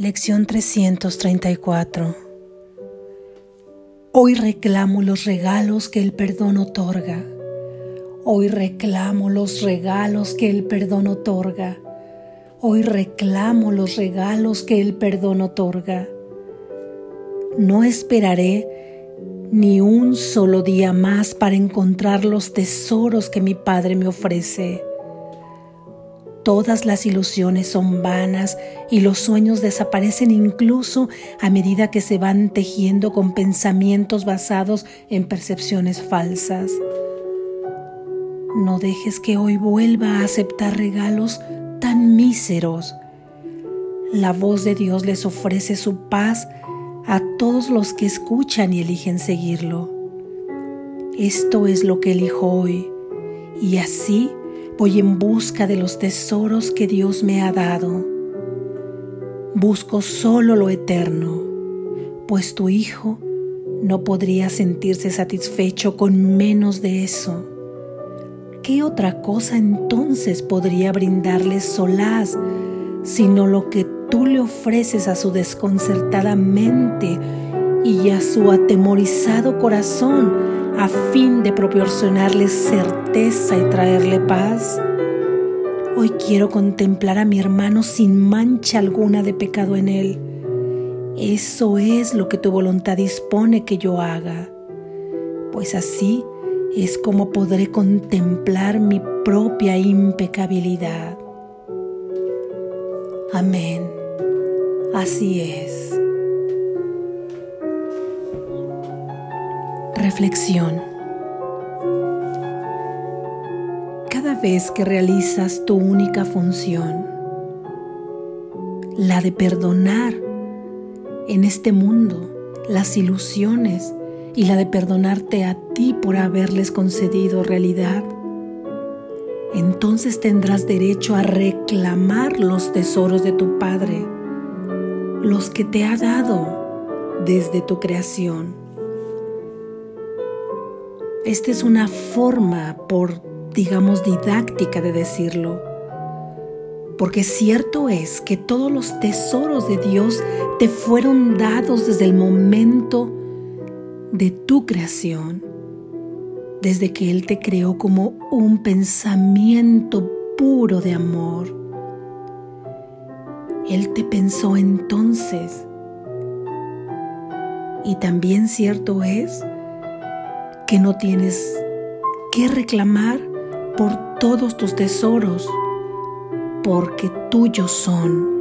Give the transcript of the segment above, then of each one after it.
Lección 334 Hoy reclamo los regalos que el perdón otorga. Hoy reclamo los regalos que el perdón otorga. Hoy reclamo los regalos que el perdón otorga. No esperaré ni un solo día más para encontrar los tesoros que mi Padre me ofrece. Todas las ilusiones son vanas y los sueños desaparecen incluso a medida que se van tejiendo con pensamientos basados en percepciones falsas. No dejes que hoy vuelva a aceptar regalos tan míseros. La voz de Dios les ofrece su paz a todos los que escuchan y eligen seguirlo. Esto es lo que elijo hoy y así Voy en busca de los tesoros que Dios me ha dado. Busco solo lo eterno, pues tu Hijo no podría sentirse satisfecho con menos de eso. ¿Qué otra cosa entonces podría brindarle solaz sino lo que tú le ofreces a su desconcertada mente y a su atemorizado corazón a fin de proporcionarle certeza y traerle paz. Hoy quiero contemplar a mi hermano sin mancha alguna de pecado en él. Eso es lo que tu voluntad dispone que yo haga, pues así es como podré contemplar mi propia impecabilidad. Amén. Así es. Reflexión. Cada vez que realizas tu única función, la de perdonar en este mundo las ilusiones y la de perdonarte a ti por haberles concedido realidad, entonces tendrás derecho a reclamar los tesoros de tu Padre, los que te ha dado desde tu creación esta es una forma, por, digamos, didáctica de decirlo. Porque cierto es que todos los tesoros de Dios te fueron dados desde el momento de tu creación, desde que Él te creó como un pensamiento puro de amor. Él te pensó entonces. Y también cierto es que no tienes que reclamar por todos tus tesoros, porque tuyos son.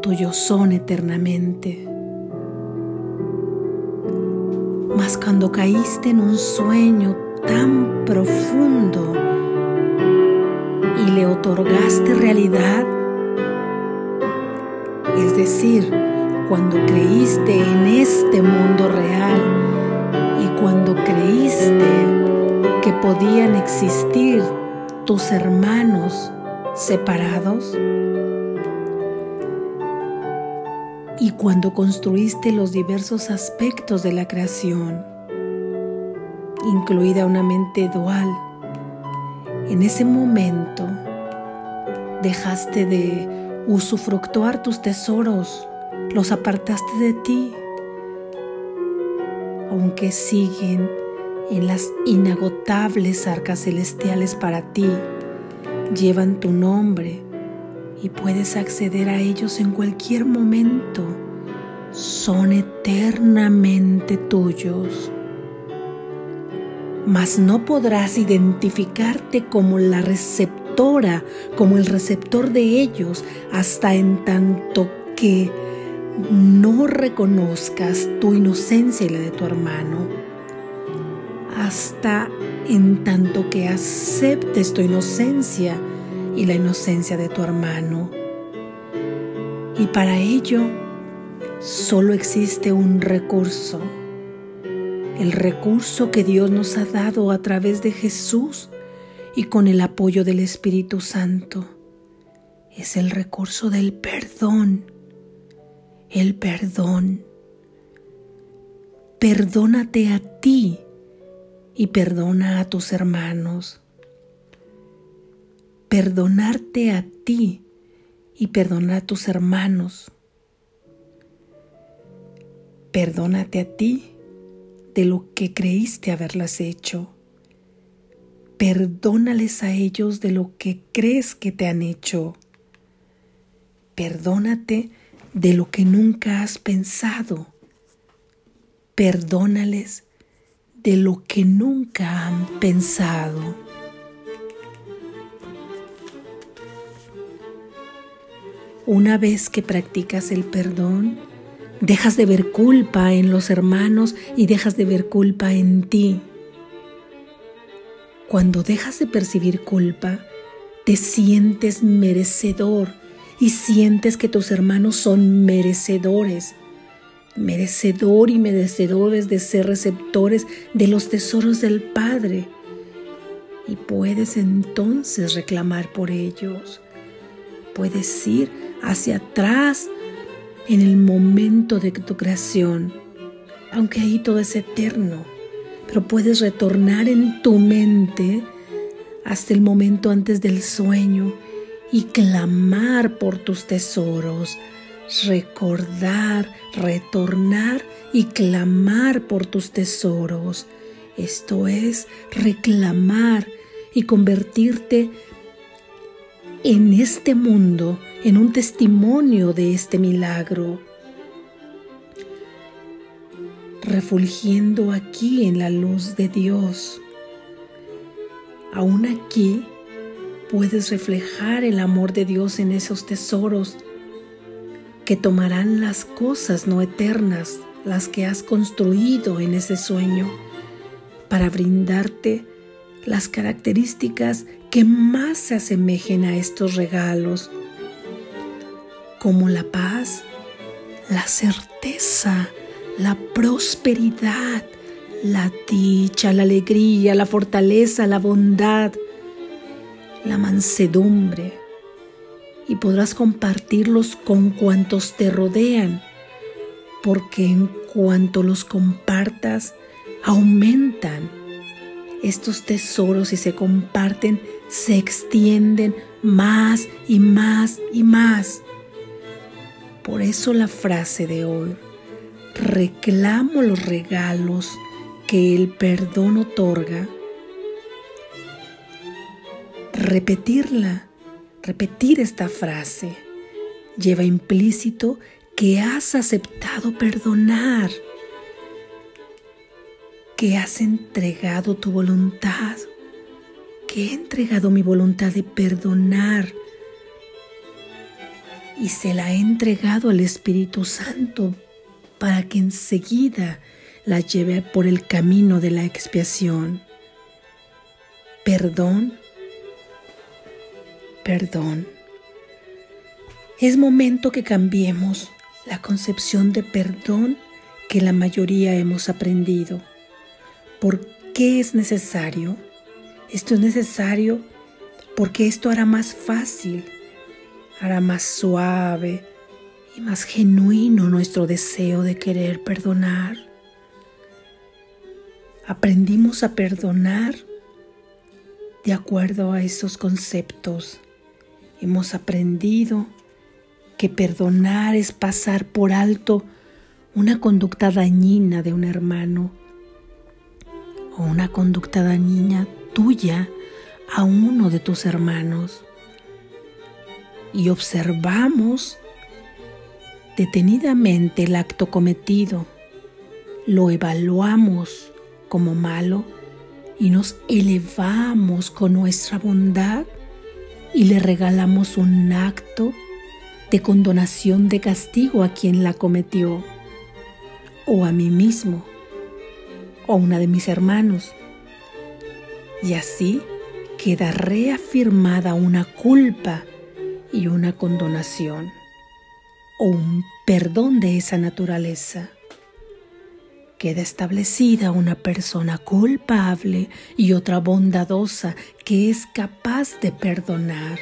Tuyos son eternamente. Mas cuando caíste en un sueño tan profundo y le otorgaste realidad, es decir, cuando creíste en este mundo real y cuando creíste que podían existir tus hermanos separados. Y cuando construiste los diversos aspectos de la creación, incluida una mente dual, en ese momento dejaste de usufructuar tus tesoros los apartaste de ti, aunque siguen en las inagotables arcas celestiales para ti, llevan tu nombre y puedes acceder a ellos en cualquier momento. Son eternamente tuyos. Mas no podrás identificarte como la receptora, como el receptor de ellos, hasta en tanto que no reconozcas tu inocencia y la de tu hermano, hasta en tanto que aceptes tu inocencia y la inocencia de tu hermano. Y para ello solo existe un recurso, el recurso que Dios nos ha dado a través de Jesús y con el apoyo del Espíritu Santo. Es el recurso del perdón el perdón. Perdónate a ti y perdona a tus hermanos. Perdonarte a ti y perdonar a tus hermanos. Perdónate a ti de lo que creíste haberlas hecho. Perdónales a ellos de lo que crees que te han hecho. Perdónate de lo que nunca has pensado. Perdónales de lo que nunca han pensado. Una vez que practicas el perdón, dejas de ver culpa en los hermanos y dejas de ver culpa en ti. Cuando dejas de percibir culpa, te sientes merecedor y sientes que tus hermanos son merecedores, merecedor y merecedores de ser receptores de los tesoros del Padre. Y puedes entonces reclamar por ellos. Puedes ir hacia atrás en el momento de tu creación, aunque ahí todo es eterno, pero puedes retornar en tu mente hasta el momento antes del sueño y clamar por tus tesoros, recordar, retornar y clamar por tus tesoros. Esto es reclamar y convertirte en este mundo en un testimonio de este milagro, refulgiendo aquí en la luz de Dios. Aún aquí puedes reflejar el amor de Dios en esos tesoros que tomarán las cosas no eternas, las que has construido en ese sueño, para brindarte las características que más se asemejen a estos regalos, como la paz, la certeza, la prosperidad, la dicha, la alegría, la fortaleza, la bondad, la mansedumbre, y podrás compartirlos con cuantos te rodean, porque en cuanto los compartas, aumentan. Estos tesoros, si se comparten, se extienden más y más y más. Por eso la frase de hoy, reclamo los regalos que el perdón otorga. Repetirla, repetir esta frase, lleva implícito que has aceptado perdonar, que has entregado tu voluntad, que he entregado mi voluntad de perdonar y se la he entregado al Espíritu Santo para que enseguida la lleve por el camino de la expiación. Perdón, perdón. Es momento que cambiemos la concepción de perdón que la mayoría hemos aprendido. ¿Por qué es necesario? Esto es necesario porque esto hará más fácil hará más suave y más genuino nuestro deseo de querer perdonar. Aprendimos a perdonar de acuerdo a esos conceptos. Hemos aprendido que perdonar es pasar por alto una conducta dañina de un hermano o una conducta dañina tuya a uno de tus hermanos. Y observamos detenidamente el acto cometido, lo evaluamos como malo y nos elevamos con nuestra bondad y le regalamos un acto de condonación de castigo a quien la cometió, o a mí mismo, o a una de mis hermanos. Y así queda reafirmada una culpa y una condonación o un perdón de esa naturaleza. Queda establecida una persona culpable y otra bondadosa que es capaz de perdonar.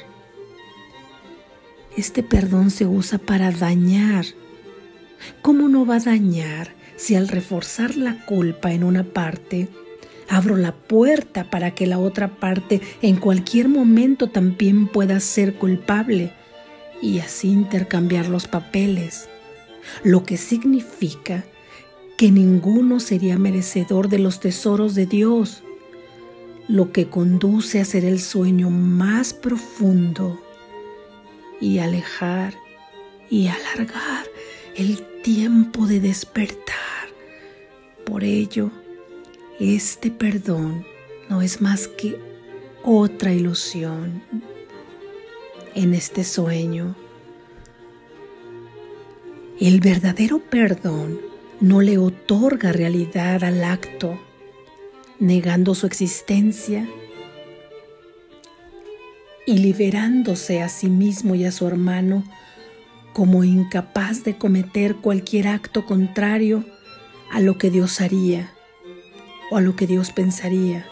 Este perdón se usa para dañar. ¿Cómo no va a dañar si al reforzar la culpa en una parte Abro la puerta para que la otra parte en cualquier momento también pueda ser culpable y así intercambiar los papeles, lo que significa que ninguno sería merecedor de los tesoros de Dios, lo que conduce a ser el sueño más profundo y alejar y alargar el tiempo de despertar. Por ello, este perdón no es más que otra ilusión en este sueño. El verdadero perdón no le otorga realidad al acto, negando su existencia y liberándose a sí mismo y a su hermano como incapaz de cometer cualquier acto contrario a lo que Dios haría o a lo que Dios pensaría,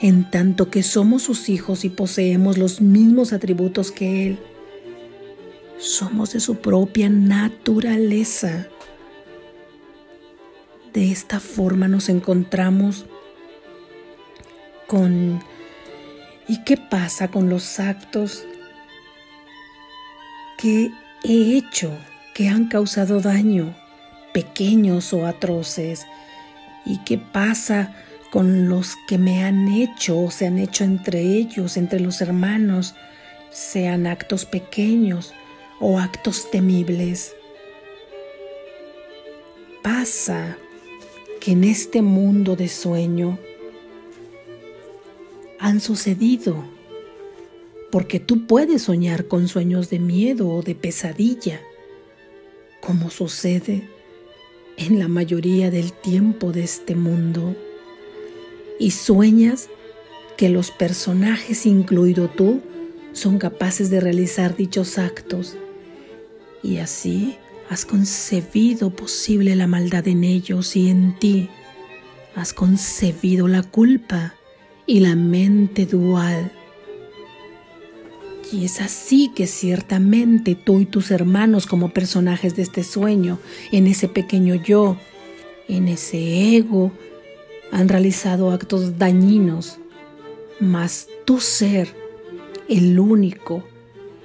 en tanto que somos sus hijos y poseemos los mismos atributos que Él. Somos de su propia naturaleza. De esta forma nos encontramos con ¿Y qué pasa con los actos que he hecho que han causado daño, pequeños o atroces? ¿Y qué pasa con los que me han hecho o se han hecho entre ellos, entre los hermanos, sean actos pequeños o actos temibles? Pasa que en este mundo de sueño han sucedido, porque tú puedes soñar con sueños de miedo o de pesadilla, como sucede en la mayoría del tiempo de este mundo, y sueñas que los personajes, incluido tú, son capaces de realizar dichos actos, y así has concebido posible la maldad en ellos y en ti, has concebido la culpa y la mente dual. Y es así que ciertamente tú y tus hermanos como personajes de este sueño, en ese pequeño yo, en ese ego, han realizado actos dañinos, mas tu ser, el único,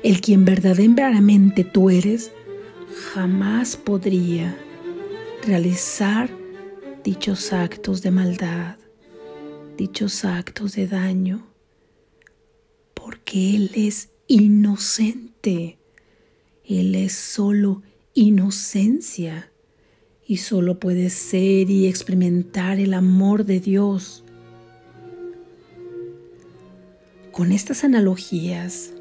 el quien verdaderamente tú eres, jamás podría realizar dichos actos de maldad dichos actos de daño, porque Él es inocente, Él es solo inocencia y solo puede ser y experimentar el amor de Dios. Con estas analogías,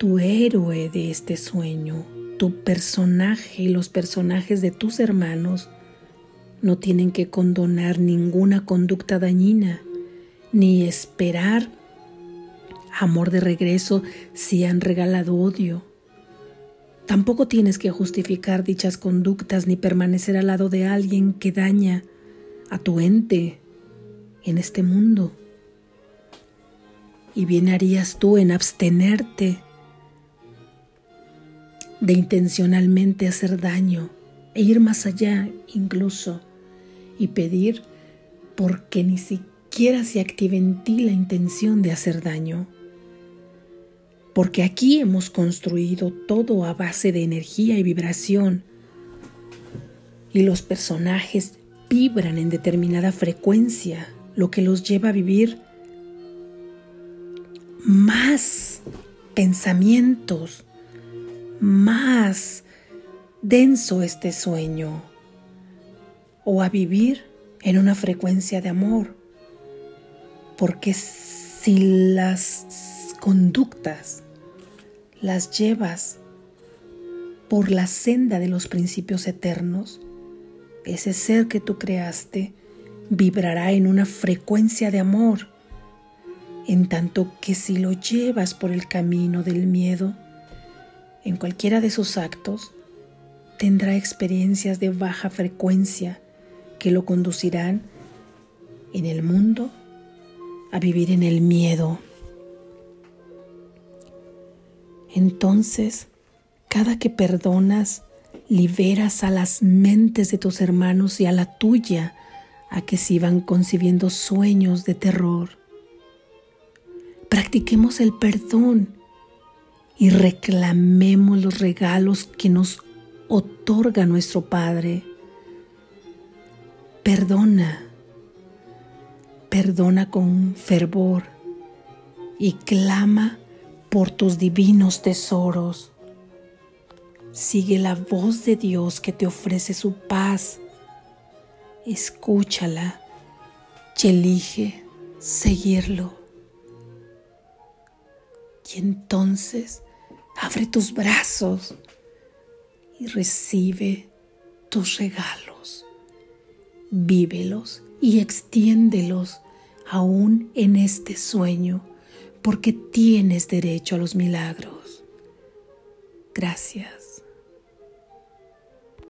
tu héroe de este sueño, tu personaje y los personajes de tus hermanos no tienen que condonar ninguna conducta dañina, ni esperar amor de regreso si han regalado odio. Tampoco tienes que justificar dichas conductas ni permanecer al lado de alguien que daña a tu ente en este mundo. Y bien harías tú en abstenerte de intencionalmente hacer daño e ir más allá incluso y pedir porque ni siquiera se active en ti la intención de hacer daño. Porque aquí hemos construido todo a base de energía y vibración. Y los personajes vibran en determinada frecuencia, lo que los lleva a vivir más pensamientos, más denso este sueño o a vivir en una frecuencia de amor. Porque si las conductas las llevas por la senda de los principios eternos, ese ser que tú creaste vibrará en una frecuencia de amor, en tanto que si lo llevas por el camino del miedo, en cualquiera de sus actos, tendrá experiencias de baja frecuencia que lo conducirán en el mundo a vivir en el miedo. Entonces, cada que perdonas, liberas a las mentes de tus hermanos y a la tuya a que se iban concibiendo sueños de terror. Practiquemos el perdón y reclamemos los regalos que nos otorga nuestro Padre. Perdona, perdona con fervor y clama por tus divinos tesoros. Sigue la voz de Dios que te ofrece su paz. Escúchala y elige seguirlo. Y entonces abre tus brazos y recibe tus regalos. Vívelos y extiéndelos aún en este sueño, porque tienes derecho a los milagros. Gracias.